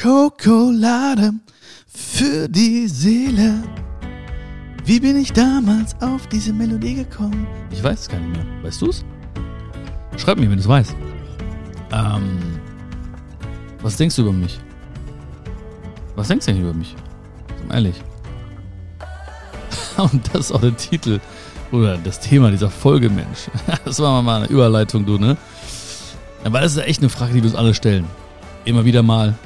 Schokolade für die Seele. Wie bin ich damals auf diese Melodie gekommen? Ich weiß es gar nicht mehr. Weißt du's? Schreib mir, wenn du es weißt. Ähm, was denkst du über mich? Was denkst du denn über mich? Sag ehrlich. Und das ist auch der Titel oder das Thema dieser Folge, Mensch. Das war mal eine Überleitung, du, ne? Aber das ist echt eine Frage, die wir uns alle stellen. Immer wieder mal.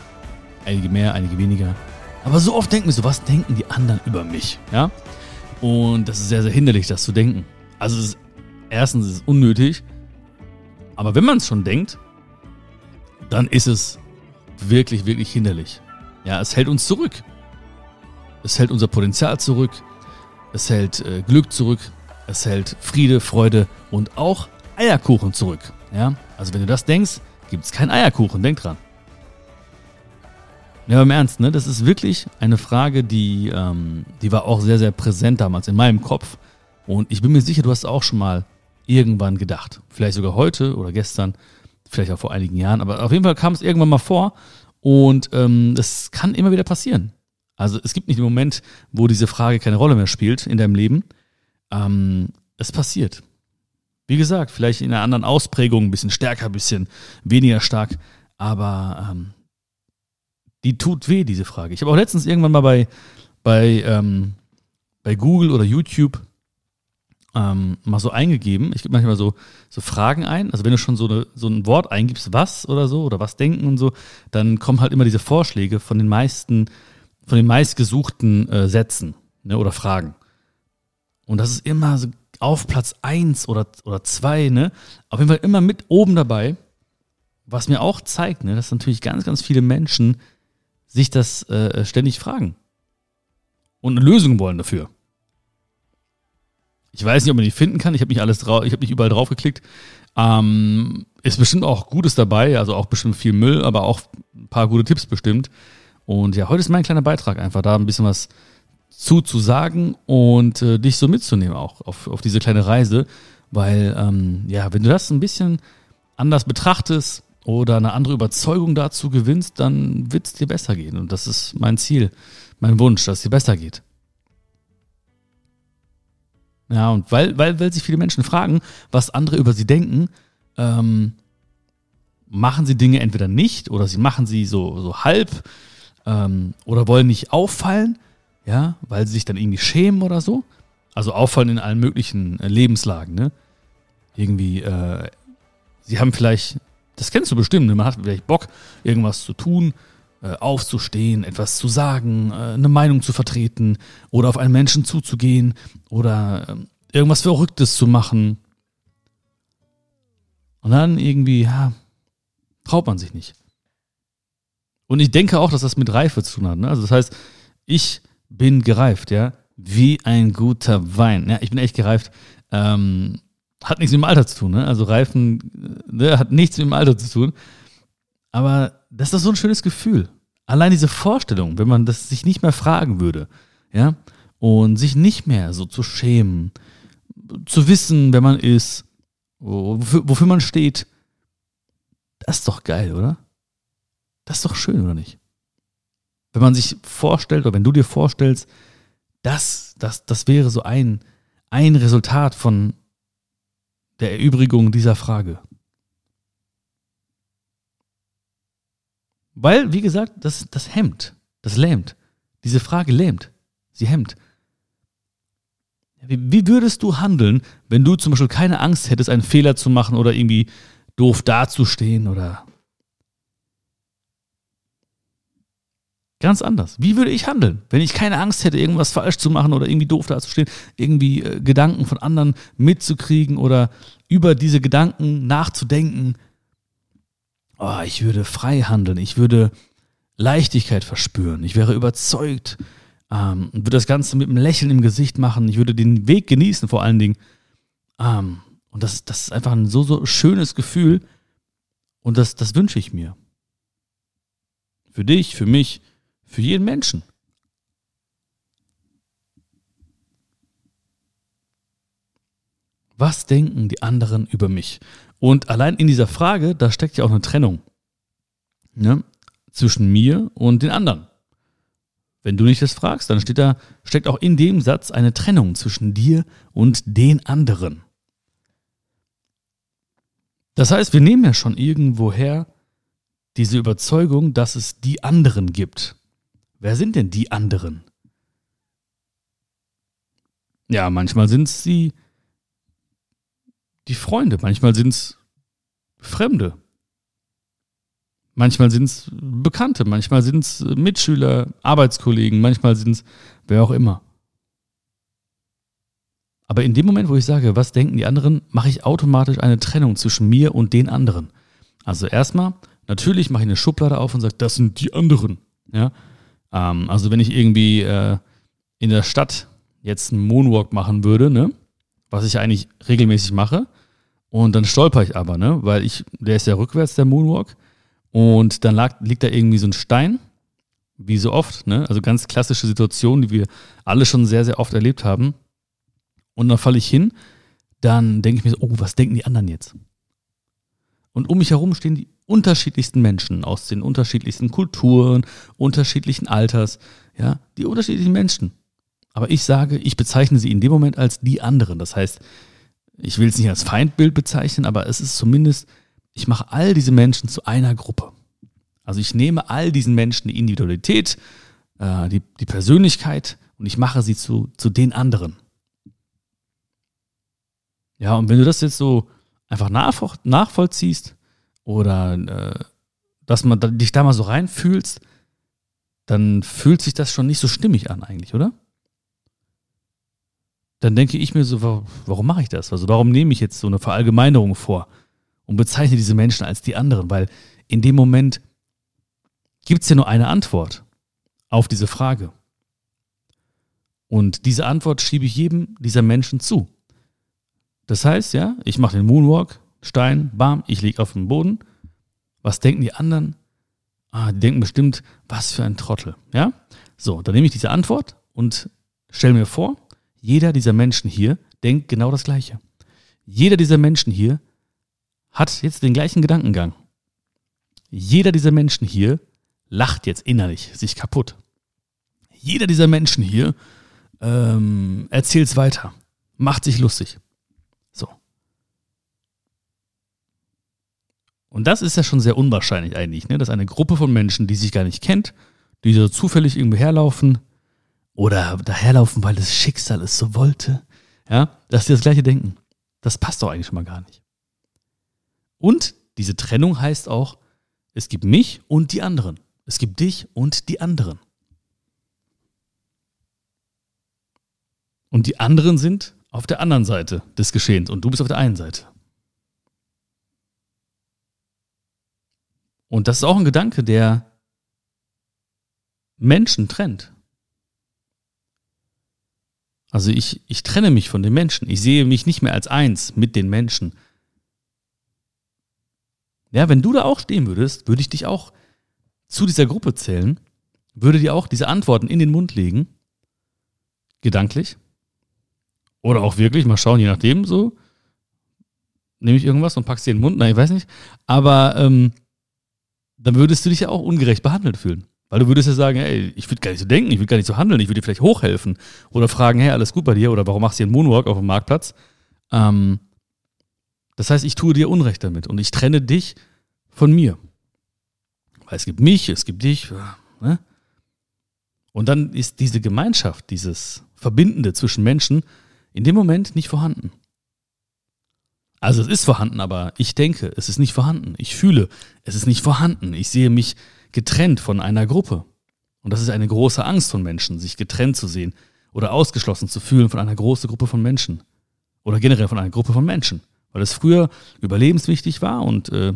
Einige mehr, einige weniger. Aber so oft denken wir so, was denken die anderen über mich? Ja? Und das ist sehr, sehr hinderlich, das zu denken. Also, ist, erstens ist es unnötig. Aber wenn man es schon denkt, dann ist es wirklich, wirklich hinderlich. Ja, es hält uns zurück. Es hält unser Potenzial zurück. Es hält äh, Glück zurück. Es hält Friede, Freude und auch Eierkuchen zurück. Ja, also wenn du das denkst, gibt es keinen Eierkuchen. Denk dran. Ja, im Ernst, ne? Das ist wirklich eine Frage, die, ähm, die war auch sehr, sehr präsent damals in meinem Kopf. Und ich bin mir sicher, du hast auch schon mal irgendwann gedacht. Vielleicht sogar heute oder gestern, vielleicht auch vor einigen Jahren. Aber auf jeden Fall kam es irgendwann mal vor. Und ähm, das kann immer wieder passieren. Also es gibt nicht den Moment, wo diese Frage keine Rolle mehr spielt in deinem Leben. Ähm, es passiert. Wie gesagt, vielleicht in einer anderen Ausprägung, ein bisschen stärker, ein bisschen weniger stark. Aber ähm, die tut weh, diese Frage. Ich habe auch letztens irgendwann mal bei, bei, ähm, bei Google oder YouTube ähm, mal so eingegeben. Ich gebe manchmal so, so Fragen ein. Also wenn du schon so, eine, so ein Wort eingibst, was oder so, oder was denken und so, dann kommen halt immer diese Vorschläge von den meisten, von den meistgesuchten äh, Sätzen ne, oder Fragen. Und das ist immer so auf Platz eins oder, oder zwei, ne? Auf jeden Fall immer mit oben dabei. Was mir auch zeigt, ne, dass natürlich ganz, ganz viele Menschen sich das äh, ständig fragen und eine Lösung wollen dafür. Ich weiß nicht, ob man die finden kann. Ich habe nicht alles drauf, ich habe nicht überall drauf geklickt. Ähm, ist bestimmt auch Gutes dabei, also auch bestimmt viel Müll, aber auch ein paar gute Tipps bestimmt. Und ja, heute ist mein kleiner Beitrag einfach da ein bisschen was zuzusagen und äh, dich so mitzunehmen auch auf, auf diese kleine Reise, weil ähm, ja, wenn du das ein bisschen anders betrachtest, oder eine andere Überzeugung dazu gewinnst, dann wird es dir besser gehen. Und das ist mein Ziel, mein Wunsch, dass es dir besser geht. Ja, und weil, weil, weil sich viele Menschen fragen, was andere über sie denken, ähm, machen sie Dinge entweder nicht oder sie machen sie so, so halb ähm, oder wollen nicht auffallen, ja, weil sie sich dann irgendwie schämen oder so. Also auffallen in allen möglichen äh, Lebenslagen, ne? Irgendwie, äh, sie haben vielleicht das kennst du bestimmt. Ne? Man hat vielleicht Bock, irgendwas zu tun, äh, aufzustehen, etwas zu sagen, äh, eine Meinung zu vertreten oder auf einen Menschen zuzugehen oder äh, irgendwas Verrücktes zu machen. Und dann irgendwie, ja, traut man sich nicht. Und ich denke auch, dass das mit Reife zu tun hat. Ne? Also das heißt, ich bin gereift, ja, wie ein guter Wein. Ja, ich bin echt gereift. Ähm, hat nichts mit dem Alter zu tun, ne? Also Reifen ne, hat nichts mit dem Alter zu tun. Aber das ist doch so ein schönes Gefühl. Allein diese Vorstellung, wenn man das sich nicht mehr fragen würde, ja, und sich nicht mehr so zu schämen, zu wissen, wer man ist, wofür, wofür man steht, das ist doch geil, oder? Das ist doch schön, oder nicht? Wenn man sich vorstellt, oder wenn du dir vorstellst, das, das, das wäre so ein, ein Resultat von, der Erübrigung dieser Frage. Weil, wie gesagt, das, das hemmt, das lähmt. Diese Frage lähmt, sie hemmt. Wie, wie würdest du handeln, wenn du zum Beispiel keine Angst hättest, einen Fehler zu machen oder irgendwie doof dazustehen oder Ganz anders. Wie würde ich handeln, wenn ich keine Angst hätte, irgendwas falsch zu machen oder irgendwie doof dazustehen, irgendwie äh, Gedanken von anderen mitzukriegen oder über diese Gedanken nachzudenken? Oh, ich würde frei handeln, ich würde Leichtigkeit verspüren, ich wäre überzeugt ähm, und würde das Ganze mit einem Lächeln im Gesicht machen, ich würde den Weg genießen vor allen Dingen. Ähm, und das, das ist einfach ein so, so schönes Gefühl und das, das wünsche ich mir. Für dich, für mich, für jeden Menschen. Was denken die anderen über mich? Und allein in dieser Frage, da steckt ja auch eine Trennung. Ne? zwischen mir und den anderen. Wenn du nicht das fragst, dann steht da, steckt auch in dem Satz eine Trennung zwischen dir und den anderen. Das heißt, wir nehmen ja schon irgendwoher diese Überzeugung, dass es die anderen gibt. Wer sind denn die anderen? Ja, manchmal sind es die, die Freunde, manchmal sind es Fremde, manchmal sind es Bekannte, manchmal sind es Mitschüler, Arbeitskollegen, manchmal sind es wer auch immer. Aber in dem Moment, wo ich sage, was denken die anderen, mache ich automatisch eine Trennung zwischen mir und den anderen. Also erstmal, natürlich mache ich eine Schublade auf und sage, das sind die anderen. Ja? Ähm, also wenn ich irgendwie äh, in der Stadt jetzt einen Moonwalk machen würde, ne, was ich eigentlich regelmäßig mache, und dann stolper ich aber, ne, weil ich, der ist ja rückwärts, der Moonwalk, und dann lag, liegt da irgendwie so ein Stein, wie so oft, ne, also ganz klassische Situation, die wir alle schon sehr, sehr oft erlebt haben. Und dann falle ich hin, dann denke ich mir so, oh, was denken die anderen jetzt? Und um mich herum stehen die unterschiedlichsten Menschen aus den unterschiedlichsten Kulturen, unterschiedlichen Alters, ja, die unterschiedlichen Menschen. Aber ich sage, ich bezeichne sie in dem Moment als die anderen. Das heißt, ich will es nicht als Feindbild bezeichnen, aber es ist zumindest, ich mache all diese Menschen zu einer Gruppe. Also ich nehme all diesen Menschen die Individualität, äh, die, die Persönlichkeit und ich mache sie zu, zu den anderen. Ja, und wenn du das jetzt so einfach nachvollziehst oder äh, dass man dich da mal so reinfühlst, dann fühlt sich das schon nicht so stimmig an eigentlich, oder? dann denke ich mir so, warum mache ich das? Also warum nehme ich jetzt so eine Verallgemeinerung vor und bezeichne diese Menschen als die anderen? Weil in dem Moment gibt es ja nur eine Antwort auf diese Frage. Und diese Antwort schiebe ich jedem dieser Menschen zu. Das heißt, ja, ich mache den Moonwalk, Stein, bam, ich liege auf dem Boden. Was denken die anderen? Ah, die denken bestimmt, was für ein Trottel. Ja? So, dann nehme ich diese Antwort und stelle mir vor, jeder dieser Menschen hier denkt genau das Gleiche. Jeder dieser Menschen hier hat jetzt den gleichen Gedankengang. Jeder dieser Menschen hier lacht jetzt innerlich sich kaputt. Jeder dieser Menschen hier ähm, erzählt es weiter, macht sich lustig. So. Und das ist ja schon sehr unwahrscheinlich eigentlich, ne? dass eine Gruppe von Menschen, die sich gar nicht kennt, die so zufällig irgendwo herlaufen, oder daherlaufen, weil das Schicksal es so wollte, ja, dass sie das gleiche denken. Das passt doch eigentlich schon mal gar nicht. Und diese Trennung heißt auch, es gibt mich und die anderen. Es gibt dich und die anderen. Und die anderen sind auf der anderen Seite des Geschehens und du bist auf der einen Seite. Und das ist auch ein Gedanke, der Menschen trennt. Also ich, ich trenne mich von den Menschen. Ich sehe mich nicht mehr als eins mit den Menschen. Ja, wenn du da auch stehen würdest, würde ich dich auch zu dieser Gruppe zählen, würde dir auch diese Antworten in den Mund legen. Gedanklich. Oder auch wirklich, mal schauen, je nachdem so. Nehme ich irgendwas und packst dir in den Mund? Nein, ich weiß nicht. Aber ähm, dann würdest du dich ja auch ungerecht behandelt fühlen. Weil du würdest ja sagen, ey, ich würde gar nicht so denken, ich würde gar nicht so handeln, ich würde dir vielleicht hochhelfen. Oder fragen, hey, alles gut bei dir? Oder warum machst du hier einen Moonwalk auf dem Marktplatz? Ähm, das heißt, ich tue dir Unrecht damit und ich trenne dich von mir. Weil es gibt mich, es gibt dich. Ne? Und dann ist diese Gemeinschaft, dieses Verbindende zwischen Menschen in dem Moment nicht vorhanden. Also es ist vorhanden, aber ich denke, es ist nicht vorhanden. Ich fühle, es ist nicht vorhanden. Ich sehe mich getrennt von einer Gruppe. Und das ist eine große Angst von Menschen, sich getrennt zu sehen oder ausgeschlossen zu fühlen von einer großen Gruppe von Menschen. Oder generell von einer Gruppe von Menschen. Weil es früher überlebenswichtig war und äh,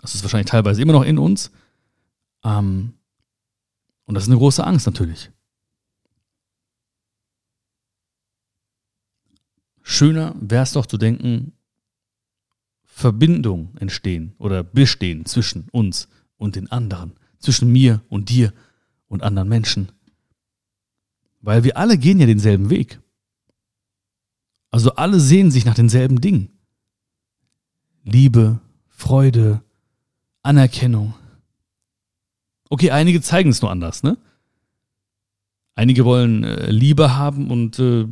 das ist wahrscheinlich teilweise immer noch in uns. Ähm, und das ist eine große Angst natürlich. Schöner wäre es doch zu denken, Verbindungen entstehen oder bestehen zwischen uns und den anderen zwischen mir und dir und anderen Menschen. Weil wir alle gehen ja denselben Weg. Also alle sehen sich nach denselben Dingen. Liebe, Freude, Anerkennung. Okay, einige zeigen es nur anders, ne? Einige wollen äh, Liebe haben und äh,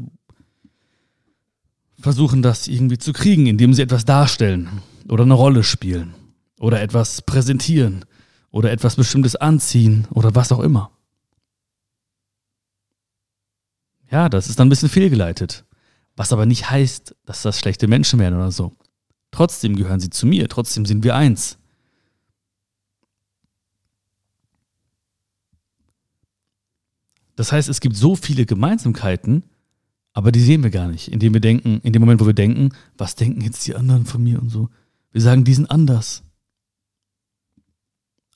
versuchen das irgendwie zu kriegen, indem sie etwas darstellen oder eine Rolle spielen oder etwas präsentieren oder etwas Bestimmtes anziehen oder was auch immer. Ja, das ist dann ein bisschen fehlgeleitet. Was aber nicht heißt, dass das schlechte Menschen wären oder so. Trotzdem gehören sie zu mir, trotzdem sind wir eins. Das heißt, es gibt so viele Gemeinsamkeiten, aber die sehen wir gar nicht, indem wir denken, in dem Moment, wo wir denken, was denken jetzt die anderen von mir und so. Wir sagen, die sind anders.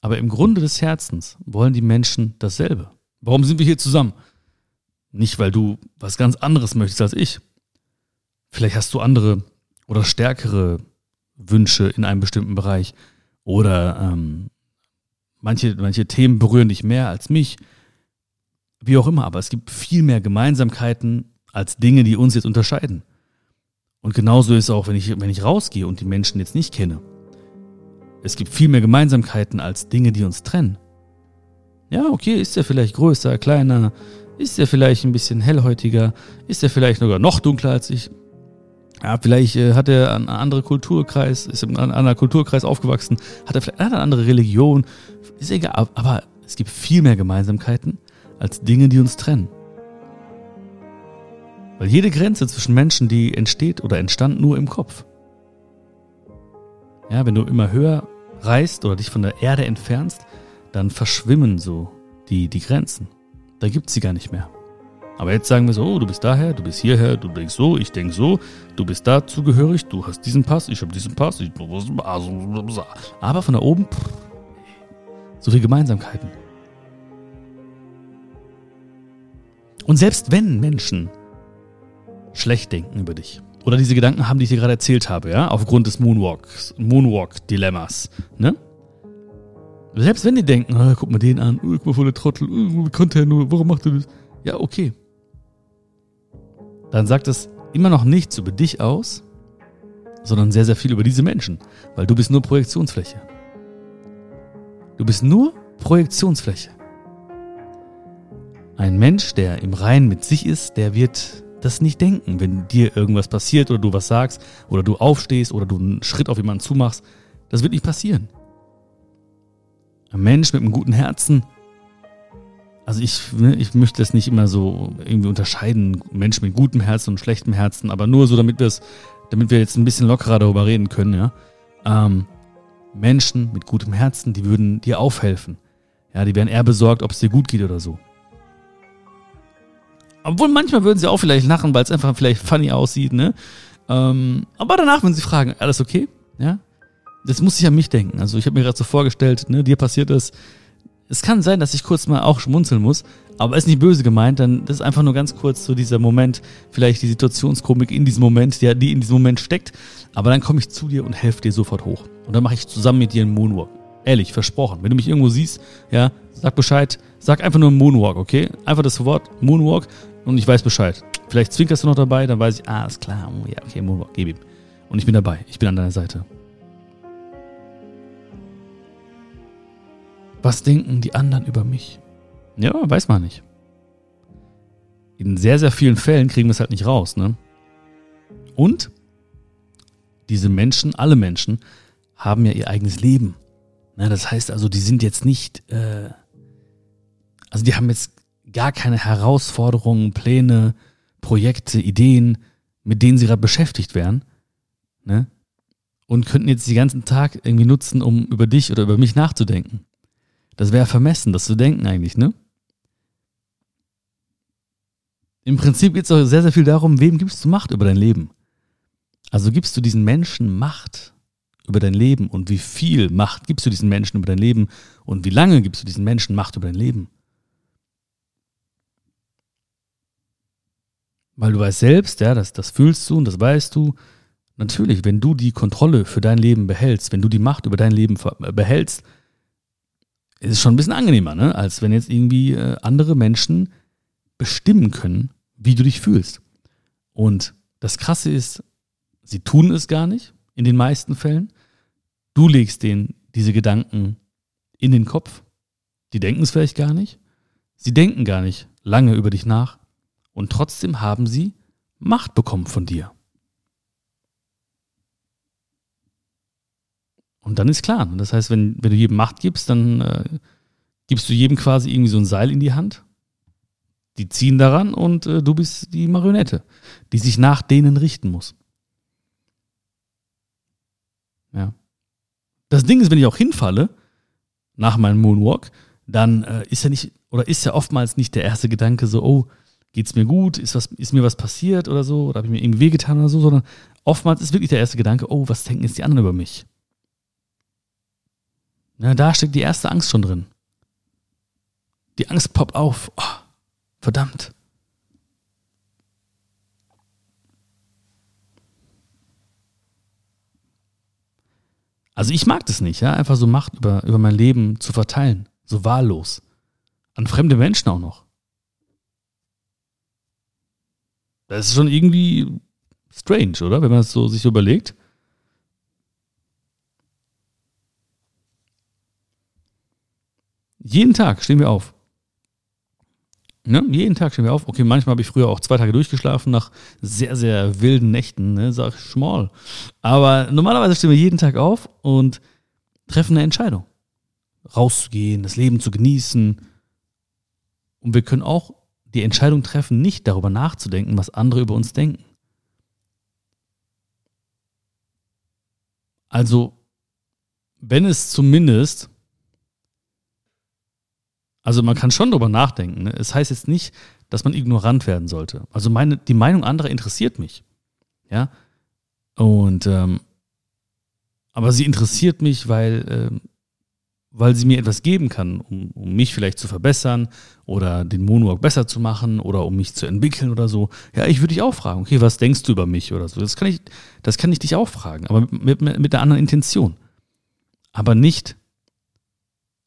Aber im Grunde des Herzens wollen die Menschen dasselbe. Warum sind wir hier zusammen? Nicht, weil du was ganz anderes möchtest als ich. Vielleicht hast du andere oder stärkere Wünsche in einem bestimmten Bereich. Oder ähm, manche, manche Themen berühren dich mehr als mich. Wie auch immer, aber es gibt viel mehr Gemeinsamkeiten als Dinge, die uns jetzt unterscheiden. Und genauso ist es auch, wenn ich, wenn ich rausgehe und die Menschen jetzt nicht kenne. Es gibt viel mehr Gemeinsamkeiten als Dinge, die uns trennen. Ja, okay, ist er vielleicht größer, kleiner, ist er vielleicht ein bisschen hellhäutiger, ist er vielleicht sogar noch dunkler als ich. Ja, vielleicht äh, hat er einen anderen Kulturkreis, ist in einem anderen Kulturkreis aufgewachsen, hat er vielleicht eine andere Religion, ist egal, aber es gibt viel mehr Gemeinsamkeiten als Dinge, die uns trennen. Weil jede Grenze zwischen Menschen, die entsteht oder entstand nur im Kopf. Ja, wenn du immer höher reist oder dich von der Erde entfernst, dann verschwimmen so die, die Grenzen. Da gibt sie gar nicht mehr. Aber jetzt sagen wir so, oh, du bist daher, du bist hierher, du denkst so, ich denk so, du bist da zugehörig, du hast diesen Pass, ich habe diesen Pass, ich, aber von da oben, pff, so viele Gemeinsamkeiten. Und selbst wenn Menschen schlecht denken über dich oder diese Gedanken haben, die ich dir gerade erzählt habe, ja, aufgrund des Moonwalks, Moonwalk-Dilemmas, ne? Selbst wenn die denken, oh, guck mal den an, oh, guck mal voll der Trottel, oh, wie konnte er nur, warum macht er das? Ja, okay. Dann sagt es immer noch nichts über dich aus, sondern sehr, sehr viel über diese Menschen, weil du bist nur Projektionsfläche. Du bist nur Projektionsfläche. Ein Mensch, der im Reinen mit sich ist, der wird das nicht denken, wenn dir irgendwas passiert oder du was sagst oder du aufstehst oder du einen Schritt auf jemanden zumachst. Das wird nicht passieren. Ein Mensch mit einem guten Herzen, also ich, ne, ich möchte das nicht immer so irgendwie unterscheiden, Mensch mit gutem Herzen und schlechtem Herzen, aber nur so, damit wir es, damit wir jetzt ein bisschen lockerer darüber reden können, ja. Ähm, Menschen mit gutem Herzen, die würden dir aufhelfen. Ja, die wären eher besorgt, ob es dir gut geht oder so. Obwohl manchmal würden sie auch vielleicht lachen, weil es einfach vielleicht funny aussieht, ne? Ähm, aber danach, wenn sie fragen, alles okay? Ja? Das muss ich an mich denken. Also ich habe mir gerade so vorgestellt, ne, dir passiert das. Es kann sein, dass ich kurz mal auch schmunzeln muss, aber ist nicht böse gemeint, dann das ist einfach nur ganz kurz so dieser Moment, vielleicht die Situationskomik in diesem Moment, die, die in diesem Moment steckt. Aber dann komme ich zu dir und helfe dir sofort hoch. Und dann mache ich zusammen mit dir einen Moonwalk. Ehrlich, versprochen. Wenn du mich irgendwo siehst, ja, sag Bescheid. Sag einfach nur Moonwalk, okay? Einfach das Wort Moonwalk und ich weiß Bescheid. Vielleicht zwinkerst du noch dabei, dann weiß ich, ah, ist klar, oh, ja, okay, gib ihm. Und ich bin dabei, ich bin an deiner Seite. Was denken die anderen über mich? Ja, weiß man nicht. In sehr, sehr vielen Fällen kriegen wir es halt nicht raus, ne? Und diese Menschen, alle Menschen, haben ja ihr eigenes Leben. Ne, das heißt also, die sind jetzt nicht, äh, also die haben jetzt gar keine Herausforderungen, Pläne, Projekte, Ideen, mit denen sie gerade beschäftigt wären, ne? Und könnten jetzt den ganzen Tag irgendwie nutzen, um über dich oder über mich nachzudenken. Das wäre vermessen, das zu denken eigentlich, ne? Im Prinzip geht es auch sehr, sehr viel darum, wem gibst du Macht über dein Leben? Also gibst du diesen Menschen Macht über dein Leben und wie viel Macht gibst du diesen Menschen über dein Leben und wie lange gibst du diesen Menschen Macht über dein Leben? Weil du weißt selbst, ja, das, das fühlst du und das weißt du. Natürlich, wenn du die Kontrolle für dein Leben behältst, wenn du die Macht über dein Leben äh, behältst, ist es schon ein bisschen angenehmer, ne? als wenn jetzt irgendwie äh, andere Menschen bestimmen können, wie du dich fühlst. Und das Krasse ist, sie tun es gar nicht, in den meisten Fällen. Du legst denen diese Gedanken in den Kopf die denken es vielleicht gar nicht, sie denken gar nicht lange über dich nach und trotzdem haben sie Macht bekommen von dir. Und dann ist klar. Das heißt, wenn, wenn du jedem Macht gibst, dann äh, gibst du jedem quasi irgendwie so ein Seil in die Hand. Die ziehen daran und äh, du bist die Marionette, die sich nach denen richten muss. Ja. Das Ding ist, wenn ich auch hinfalle, nach meinem Moonwalk, dann äh, ist ja nicht, oder ist ja oftmals nicht der erste Gedanke so, oh, geht's mir gut, ist, was, ist mir was passiert oder so, oder habe ich mir irgendwie wehgetan oder so, sondern oftmals ist wirklich der erste Gedanke, oh, was denken jetzt die anderen über mich? Na, da steckt die erste Angst schon drin. Die Angst poppt auf. Oh, verdammt. Also ich mag das nicht, ja, einfach so Macht über, über mein Leben zu verteilen, so wahllos. An fremde Menschen auch noch. Das ist schon irgendwie strange, oder? Wenn man es so sich überlegt. Jeden Tag stehen wir auf. Ne? Jeden Tag stehen wir auf. Okay, manchmal habe ich früher auch zwei Tage durchgeschlafen nach sehr, sehr wilden Nächten, ne? sag ich schmal. Aber normalerweise stehen wir jeden Tag auf und treffen eine Entscheidung. Rauszugehen, das Leben zu genießen. Und wir können auch die Entscheidung treffen, nicht darüber nachzudenken, was andere über uns denken. Also, wenn es zumindest also man kann schon darüber nachdenken. Ne? Es heißt jetzt nicht, dass man ignorant werden sollte. Also meine, die Meinung anderer interessiert mich. Ja. Und ähm, aber sie interessiert mich, weil, ähm, weil sie mir etwas geben kann, um, um mich vielleicht zu verbessern oder den Moonwalk besser zu machen oder um mich zu entwickeln oder so. Ja, ich würde dich auch fragen, okay, was denkst du über mich oder so? Das kann ich, das kann ich dich auch fragen, aber mit, mit, mit einer anderen Intention. Aber nicht,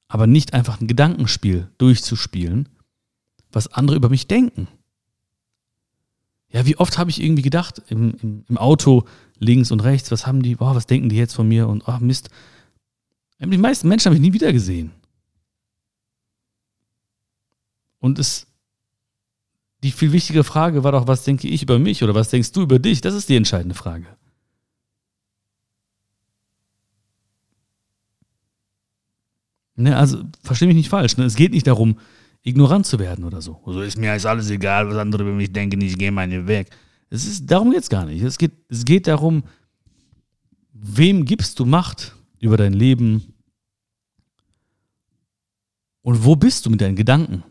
aber nicht einfach ein Gedankenspiel durchzuspielen, was andere über mich denken. Ja, wie oft habe ich irgendwie gedacht, im, im, im, Auto links und rechts, was haben die, boah, was denken die jetzt von mir und ach Mist. Die meisten Menschen habe ich nie wieder gesehen. Und es, die viel wichtige Frage war doch, was denke ich über mich oder was denkst du über dich? Das ist die entscheidende Frage. Ne, also verstehe mich nicht falsch. Ne? Es geht nicht darum, ignorant zu werden oder so. So ist mir alles egal, was andere über mich denken, ich gehe meinen Weg. Es ist, darum geht es gar nicht. Es geht, es geht darum, wem gibst du Macht über dein Leben und wo bist du mit deinen Gedanken?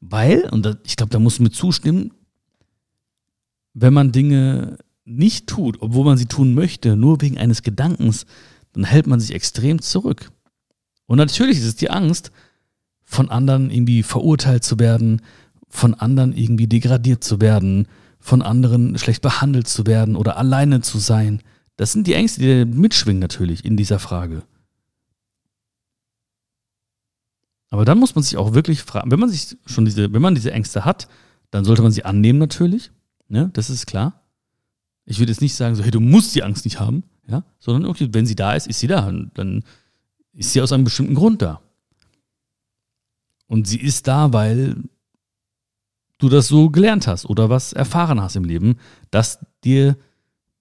Weil, und das, ich glaube, da musst du mir zustimmen, wenn man Dinge nicht tut, obwohl man sie tun möchte, nur wegen eines Gedankens, dann hält man sich extrem zurück. Und natürlich ist es die Angst, von anderen irgendwie verurteilt zu werden, von anderen irgendwie degradiert zu werden, von anderen schlecht behandelt zu werden oder alleine zu sein. Das sind die Ängste, die mitschwingen natürlich in dieser Frage. Aber dann muss man sich auch wirklich fragen, wenn man sich schon diese, wenn man diese Ängste hat, dann sollte man sie annehmen natürlich. Ne? Das ist klar. Ich würde jetzt nicht sagen, so, hey, du musst die Angst nicht haben ja, sondern okay, wenn sie da ist, ist sie da. Und dann ist sie aus einem bestimmten Grund da. Und sie ist da, weil du das so gelernt hast oder was erfahren hast im Leben, das dir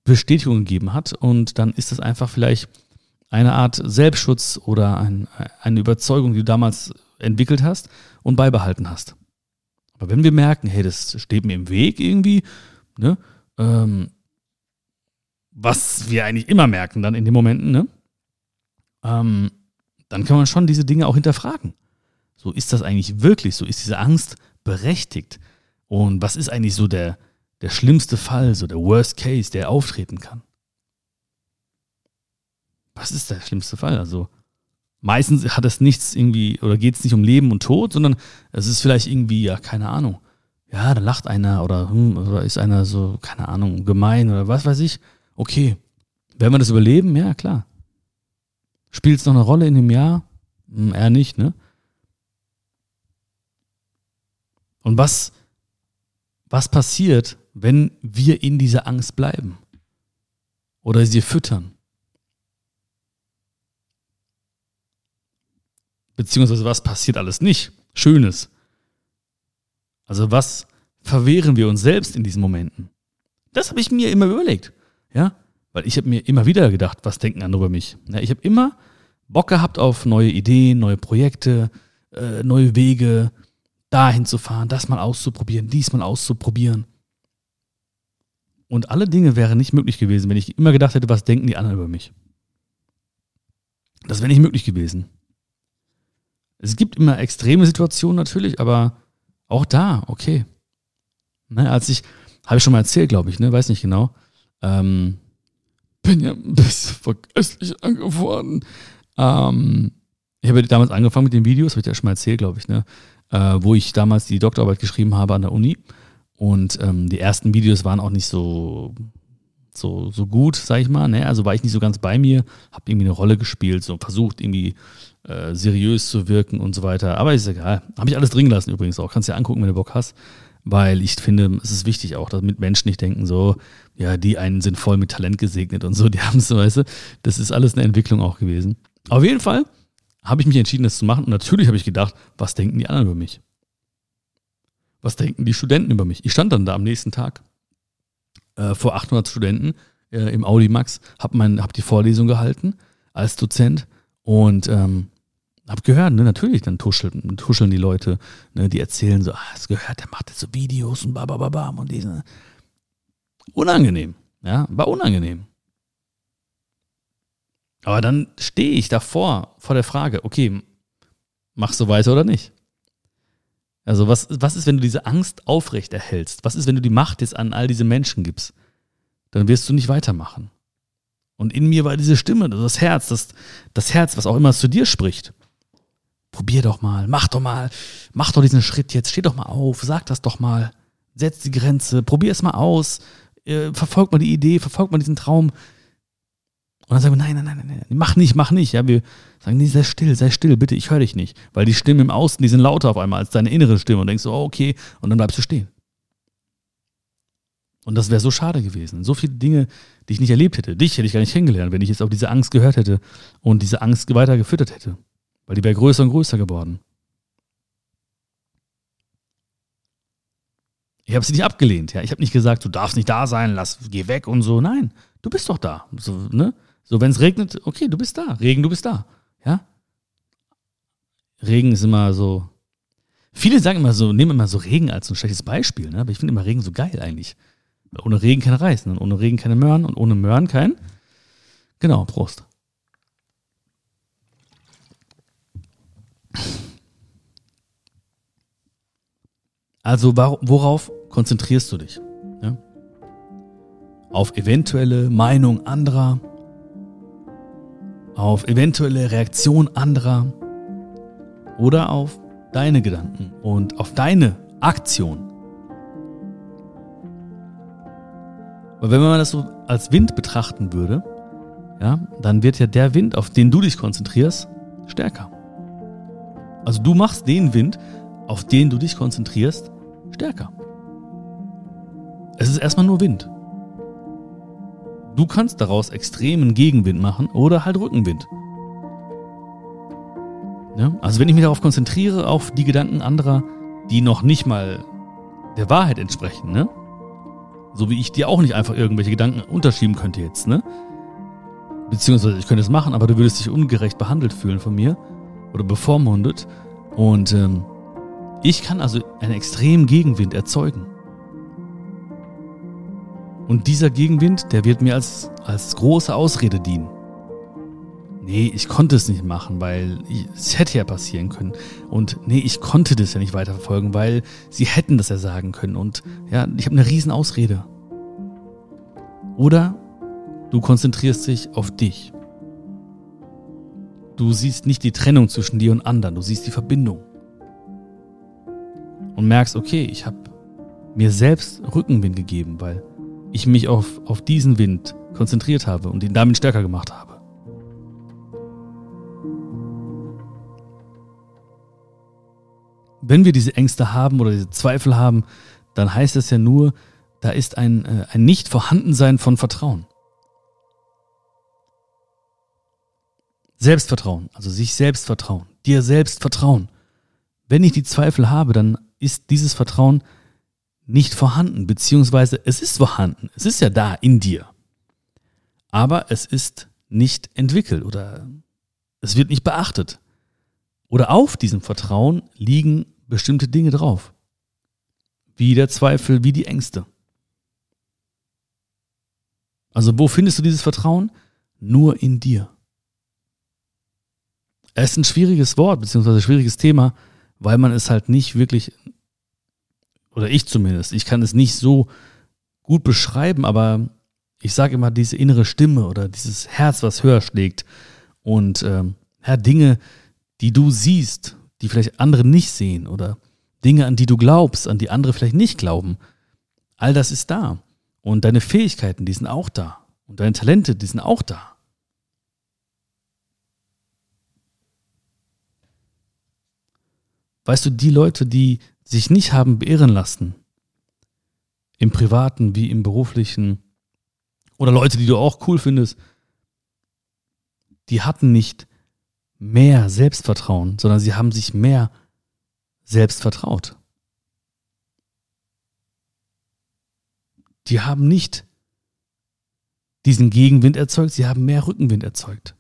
Bestätigung gegeben hat. Und dann ist das einfach vielleicht eine Art Selbstschutz oder ein, eine Überzeugung, die du damals entwickelt hast und beibehalten hast. Aber wenn wir merken, hey, das steht mir im Weg irgendwie, ne, ähm, was wir eigentlich immer merken dann in den Momenten, ne? Ähm, dann kann man schon diese Dinge auch hinterfragen. So ist das eigentlich wirklich so? Ist diese Angst berechtigt? Und was ist eigentlich so der, der schlimmste Fall, so der Worst Case, der auftreten kann? Was ist der schlimmste Fall? Also meistens hat es nichts irgendwie oder geht es nicht um Leben und Tod, sondern es ist vielleicht irgendwie, ja, keine Ahnung. Ja, da lacht einer oder, hm, oder ist einer so, keine Ahnung, gemein oder was weiß ich. Okay, werden wir das überleben? Ja, klar. Spielt es noch eine Rolle in dem Jahr? Hm, eher nicht, ne? Und was, was passiert, wenn wir in dieser Angst bleiben? Oder sie füttern? Beziehungsweise was passiert alles nicht? Schönes. Also was verwehren wir uns selbst in diesen Momenten? Das habe ich mir immer überlegt. Ja, weil ich habe mir immer wieder gedacht, was denken andere über mich? Ja, ich habe immer Bock gehabt auf neue Ideen, neue Projekte, äh, neue Wege, dahin zu fahren, das mal auszuprobieren, dies mal auszuprobieren. Und alle Dinge wären nicht möglich gewesen, wenn ich immer gedacht hätte, was denken die anderen über mich. Das wäre nicht möglich gewesen. Es gibt immer extreme Situationen natürlich, aber auch da, okay. Ne, als ich, habe ich schon mal erzählt, glaube ich, ne, weiß nicht genau, ähm, bin ja ein bisschen vergesslich angefahren. Ähm, ich habe damals angefangen mit den Videos, habe ich ja schon mal erzählt, glaube ich, ne, äh, wo ich damals die Doktorarbeit geschrieben habe an der Uni. Und ähm, die ersten Videos waren auch nicht so, so, so gut, sag ich mal. Ne? Also war ich nicht so ganz bei mir, habe irgendwie eine Rolle gespielt, so versucht irgendwie äh, seriös zu wirken und so weiter. Aber ist egal. Habe ich alles drin gelassen übrigens auch. Kannst dir angucken, wenn du Bock hast. Weil ich finde, es ist wichtig auch, damit Menschen nicht denken, so, ja, die einen sind voll mit Talent gesegnet und so, die haben es, weißt du, das ist alles eine Entwicklung auch gewesen. Auf jeden Fall habe ich mich entschieden, das zu machen. Und natürlich habe ich gedacht, was denken die anderen über mich? Was denken die Studenten über mich? Ich stand dann da am nächsten Tag äh, vor 800 Studenten äh, im Audi Max, habe hab die Vorlesung gehalten als Dozent und ähm, habe gehört, ne, natürlich, dann tuscheln, tuscheln die Leute, ne, die erzählen so, ah, hast gehört, der macht jetzt so Videos und babababam und diese. Unangenehm, ja, war unangenehm. Aber dann stehe ich davor, vor der Frage, okay, machst du weiter oder nicht? Also was, was ist, wenn du diese Angst aufrecht erhältst? Was ist, wenn du die Macht jetzt an all diese Menschen gibst? Dann wirst du nicht weitermachen. Und in mir war diese Stimme, das Herz, das, das Herz, was auch immer zu dir spricht. Probier doch mal, mach doch mal, mach doch diesen Schritt jetzt, steh doch mal auf, sag das doch mal, setz die Grenze, probier es mal aus, äh, verfolg mal die Idee, verfolg mal diesen Traum, und dann sagen wir, nein, nein, nein, nein, mach nicht, mach nicht. Ja, wir sagen, nee, sei still, sei still, bitte, ich höre dich nicht. Weil die Stimmen im Außen, die sind lauter auf einmal als deine innere Stimme und denkst so, oh, okay, und dann bleibst du stehen. Und das wäre so schade gewesen. So viele Dinge, die ich nicht erlebt hätte. Dich hätte ich gar nicht kennengelernt, wenn ich jetzt auf diese Angst gehört hätte und diese Angst weiter gefüttert hätte. Weil die wäre größer und größer geworden. Ich habe sie nicht abgelehnt, ja. Ich habe nicht gesagt, du darfst nicht da sein, lass, geh weg und so. Nein, du bist doch da. So, ne? So, wenn es regnet, okay, du bist da. Regen, du bist da. Ja? Regen ist immer so. Viele sagen immer so, nehmen immer so Regen als ein schlechtes Beispiel, ne? aber ich finde immer Regen so geil eigentlich. Ohne Regen kein Reis, ne? und ohne Regen keine Möhren und ohne Möhren kein. Genau, Prost. Also worauf konzentrierst du dich? Ja? Auf eventuelle Meinung anderer, auf eventuelle Reaktion anderer oder auf deine Gedanken und auf deine Aktion. Weil wenn man das so als Wind betrachten würde, ja, dann wird ja der Wind, auf den du dich konzentrierst, stärker. Also du machst den Wind, auf den du dich konzentrierst, stärker. Es ist erstmal nur Wind. Du kannst daraus extremen Gegenwind machen oder halt Rückenwind. Ja? Also wenn ich mich darauf konzentriere, auf die Gedanken anderer, die noch nicht mal der Wahrheit entsprechen, ne? So wie ich dir auch nicht einfach irgendwelche Gedanken unterschieben könnte jetzt, ne? Beziehungsweise ich könnte es machen, aber du würdest dich ungerecht behandelt fühlen von mir oder bevormundet. Und ähm, ich kann also einen extremen Gegenwind erzeugen. Und dieser Gegenwind, der wird mir als, als große Ausrede dienen. Nee, ich konnte es nicht machen, weil es hätte ja passieren können. Und nee, ich konnte das ja nicht weiterverfolgen, weil sie hätten das ja sagen können. Und ja, ich habe eine riesen Ausrede. Oder du konzentrierst dich auf dich. Du siehst nicht die Trennung zwischen dir und anderen, du siehst die Verbindung. Und merkst, okay, ich habe mir selbst Rückenwind gegeben, weil ich mich auf, auf diesen Wind konzentriert habe und ihn damit stärker gemacht habe. Wenn wir diese Ängste haben oder diese Zweifel haben, dann heißt es ja nur, da ist ein, äh, ein Nicht-Vorhandensein von Vertrauen. Selbstvertrauen, also sich selbst vertrauen. dir selbst vertrauen. Wenn ich die Zweifel habe, dann ist dieses Vertrauen nicht vorhanden, beziehungsweise es ist vorhanden. Es ist ja da in dir. Aber es ist nicht entwickelt oder es wird nicht beachtet. Oder auf diesem Vertrauen liegen bestimmte Dinge drauf. Wie der Zweifel, wie die Ängste. Also wo findest du dieses Vertrauen? Nur in dir. Es ist ein schwieriges Wort, beziehungsweise ein schwieriges Thema, weil man es halt nicht wirklich, oder ich zumindest, ich kann es nicht so gut beschreiben, aber ich sage immer diese innere Stimme oder dieses Herz, was höher schlägt und ähm, ja, Dinge, die du siehst, die vielleicht andere nicht sehen oder Dinge, an die du glaubst, an die andere vielleicht nicht glauben. All das ist da. Und deine Fähigkeiten, die sind auch da. Und deine Talente, die sind auch da. Weißt du, die Leute, die sich nicht haben beirren lassen, im privaten wie im beruflichen, oder Leute, die du auch cool findest, die hatten nicht mehr Selbstvertrauen, sondern sie haben sich mehr selbst vertraut. Die haben nicht diesen Gegenwind erzeugt, sie haben mehr Rückenwind erzeugt.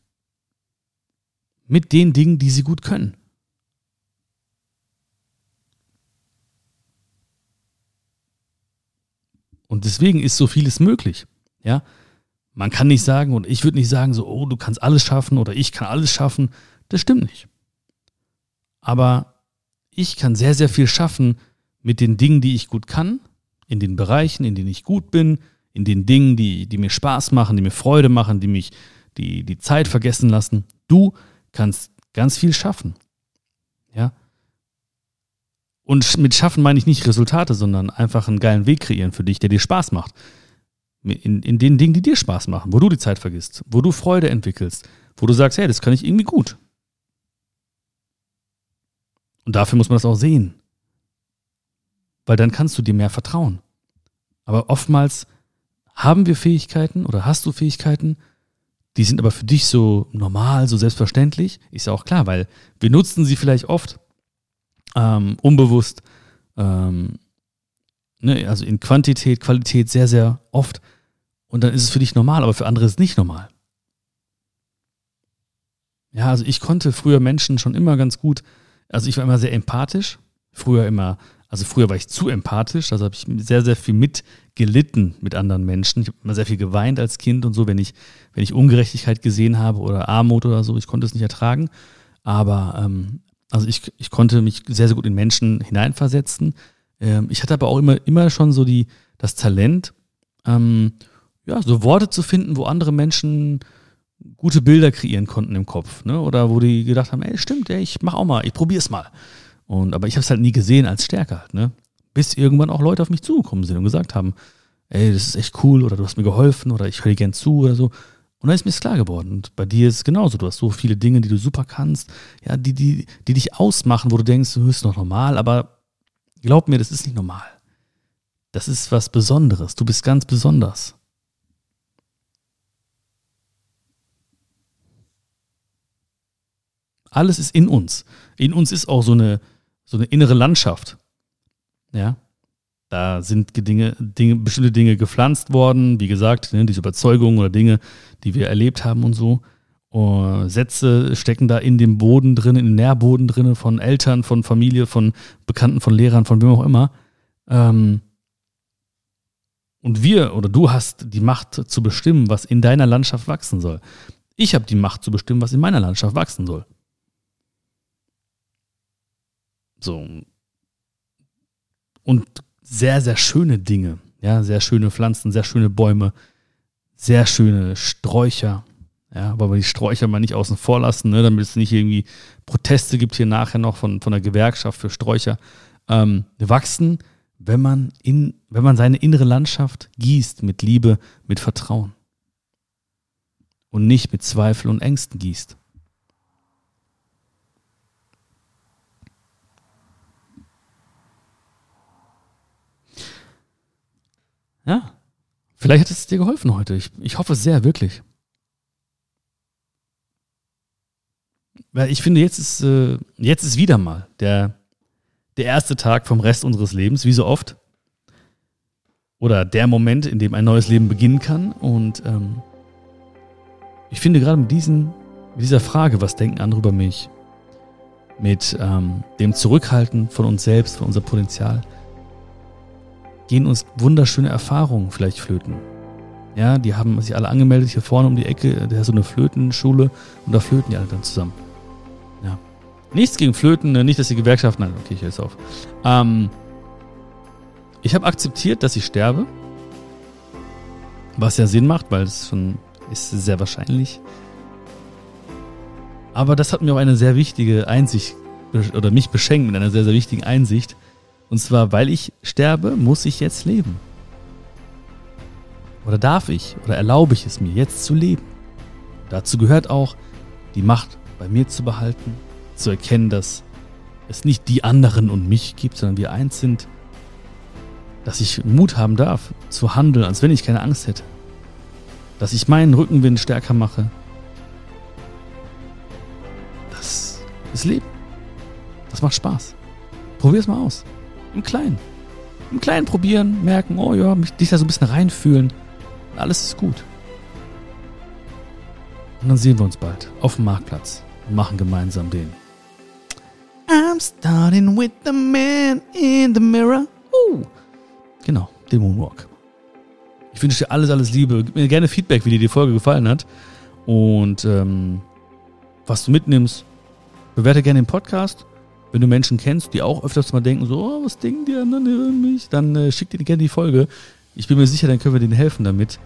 Mit den Dingen, die sie gut können. Und deswegen ist so vieles möglich. Ja, man kann nicht sagen, und ich würde nicht sagen, so, oh, du kannst alles schaffen oder ich kann alles schaffen. Das stimmt nicht. Aber ich kann sehr, sehr viel schaffen mit den Dingen, die ich gut kann, in den Bereichen, in denen ich gut bin, in den Dingen, die, die mir Spaß machen, die mir Freude machen, die mich die, die Zeit vergessen lassen. Du kannst ganz viel schaffen. Und mit schaffen meine ich nicht Resultate, sondern einfach einen geilen Weg kreieren für dich, der dir Spaß macht. In, in den Dingen, die dir Spaß machen, wo du die Zeit vergisst, wo du Freude entwickelst, wo du sagst, hey, das kann ich irgendwie gut. Und dafür muss man das auch sehen. Weil dann kannst du dir mehr vertrauen. Aber oftmals haben wir Fähigkeiten oder hast du Fähigkeiten, die sind aber für dich so normal, so selbstverständlich. Ist ja auch klar, weil wir nutzen sie vielleicht oft ähm, unbewusst, ähm, ne, also in Quantität, Qualität sehr, sehr oft. Und dann ist es für dich normal, aber für andere ist es nicht normal. Ja, also ich konnte früher Menschen schon immer ganz gut also ich war immer sehr empathisch. Früher immer, also früher war ich zu empathisch, also habe ich sehr, sehr viel mitgelitten mit anderen Menschen. Ich habe immer sehr viel geweint als Kind und so, wenn ich, wenn ich Ungerechtigkeit gesehen habe oder Armut oder so, ich konnte es nicht ertragen. Aber ähm, also ich, ich konnte mich sehr, sehr gut in Menschen hineinversetzen. Ähm, ich hatte aber auch immer, immer schon so die, das Talent, ähm, ja, so Worte zu finden, wo andere Menschen gute Bilder kreieren konnten im Kopf, ne? Oder wo die gedacht haben, ey, stimmt, ey, ich mach auch mal, ich probier's mal. Und aber ich habe es halt nie gesehen als Stärke halt, ne? Bis irgendwann auch Leute auf mich zugekommen sind und gesagt haben, ey, das ist echt cool oder du hast mir geholfen oder ich höre dir gern zu oder so. Und dann ist mir das klar geworden. Und bei dir ist es genauso. Du hast so viele Dinge, die du super kannst, ja, die, die, die dich ausmachen, wo du denkst, du bist noch normal, aber glaub mir, das ist nicht normal. Das ist was Besonderes. Du bist ganz besonders. Alles ist in uns. In uns ist auch so eine, so eine innere Landschaft. Ja. Da sind Dinge, Dinge, bestimmte Dinge gepflanzt worden, wie gesagt, ne, diese Überzeugungen oder Dinge, die wir erlebt haben und so. Und Sätze stecken da in dem Boden drin, in dem Nährboden drin, von Eltern, von Familie, von Bekannten, von Lehrern, von wem auch immer. Ähm, und wir oder du hast die Macht zu bestimmen, was in deiner Landschaft wachsen soll. Ich habe die Macht zu bestimmen, was in meiner Landschaft wachsen soll. So. Und sehr, sehr schöne Dinge. Ja, sehr schöne Pflanzen, sehr schöne Bäume, sehr schöne Sträucher. Ja, aber wir die Sträucher mal nicht außen vor lassen, ne, damit es nicht irgendwie Proteste gibt hier nachher noch von, von der Gewerkschaft für Sträucher. Ähm, wachsen, wenn man, in, wenn man seine innere Landschaft gießt mit Liebe, mit Vertrauen. Und nicht mit Zweifel und Ängsten gießt. Ja. Vielleicht hat es dir geholfen heute. Ich, ich hoffe sehr, wirklich. weil ich finde, jetzt ist, äh, jetzt ist wieder mal der, der erste Tag vom Rest unseres Lebens, wie so oft. Oder der Moment, in dem ein neues Leben beginnen kann. Und ähm, ich finde gerade mit, diesen, mit dieser Frage, was denken andere über mich, mit ähm, dem Zurückhalten von uns selbst, von unserem Potenzial, gehen uns wunderschöne Erfahrungen vielleicht flöten. Ja, die haben sich alle angemeldet hier vorne um die Ecke, der ist so eine Flötenschule und da flöten die alle dann zusammen. Ja. Nichts gegen Flöten, ne, nicht, dass die Gewerkschaften, nein, okay, ich höre jetzt auf. Ähm, ich habe akzeptiert, dass ich sterbe. Was ja Sinn macht, weil es schon ist sehr wahrscheinlich. Aber das hat mir auch eine sehr wichtige Einsicht oder mich beschenkt mit einer sehr, sehr wichtigen Einsicht. Und zwar, weil ich sterbe, muss ich jetzt leben. Oder darf ich oder erlaube ich es mir, jetzt zu leben? Dazu gehört auch, die Macht bei mir zu behalten, zu erkennen, dass es nicht die anderen und mich gibt, sondern wir eins sind, dass ich Mut haben darf, zu handeln, als wenn ich keine Angst hätte, dass ich meinen Rückenwind stärker mache. Das ist Leben. Das macht Spaß. Probier es mal aus. Im Kleinen. Im Kleinen probieren, merken, oh ja, mich, dich da so ein bisschen reinfühlen. Alles ist gut. Und dann sehen wir uns bald auf dem Marktplatz und machen gemeinsam den. I'm starting with the man in the mirror. Uh. Genau, den Moonwalk. Ich wünsche dir alles, alles Liebe. Gib mir gerne Feedback, wie dir die Folge gefallen hat. Und ähm, was du mitnimmst. Bewerte gerne den Podcast. Wenn du Menschen kennst, die auch öfters mal denken, so, oh, was denken die anderen über mich, dann äh, schick dir gerne die Folge. Ich bin mir sicher, dann können wir denen helfen damit.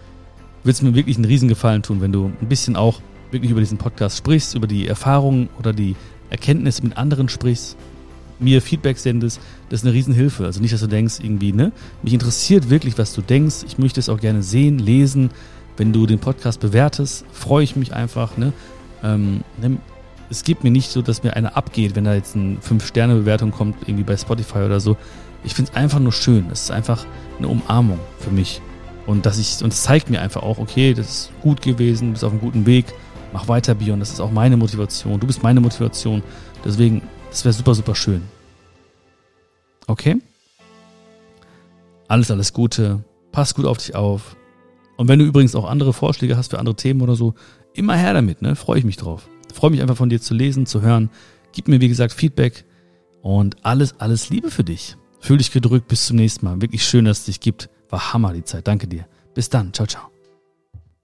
Wird es mir wirklich einen Riesengefallen tun, wenn du ein bisschen auch wirklich über diesen Podcast sprichst, über die Erfahrungen oder die Erkenntnisse mit anderen sprichst, mir Feedback sendest, das ist eine Riesenhilfe. Also nicht, dass du denkst, irgendwie, ne? Mich interessiert wirklich, was du denkst. Ich möchte es auch gerne sehen, lesen. Wenn du den Podcast bewertest, freue ich mich einfach, ne? Ähm? Es gibt mir nicht so, dass mir einer abgeht, wenn da jetzt eine 5-Sterne-Bewertung kommt, irgendwie bei Spotify oder so. Ich finde es einfach nur schön. Es ist einfach eine Umarmung für mich. Und dass ich, und es zeigt mir einfach auch, okay, das ist gut gewesen, du bist auf einem guten Weg, mach weiter, Bion, das ist auch meine Motivation. Du bist meine Motivation. Deswegen, das wäre super, super schön. Okay? Alles, alles Gute. Pass gut auf dich auf. Und wenn du übrigens auch andere Vorschläge hast für andere Themen oder so, immer her damit, ne? Freue ich mich drauf. Freue mich einfach von dir zu lesen, zu hören. Gib mir, wie gesagt, Feedback und alles, alles Liebe für dich. Fühl dich gedrückt. Bis zum nächsten Mal. Wirklich schön, dass es dich gibt. War Hammer die Zeit. Danke dir. Bis dann. Ciao, ciao.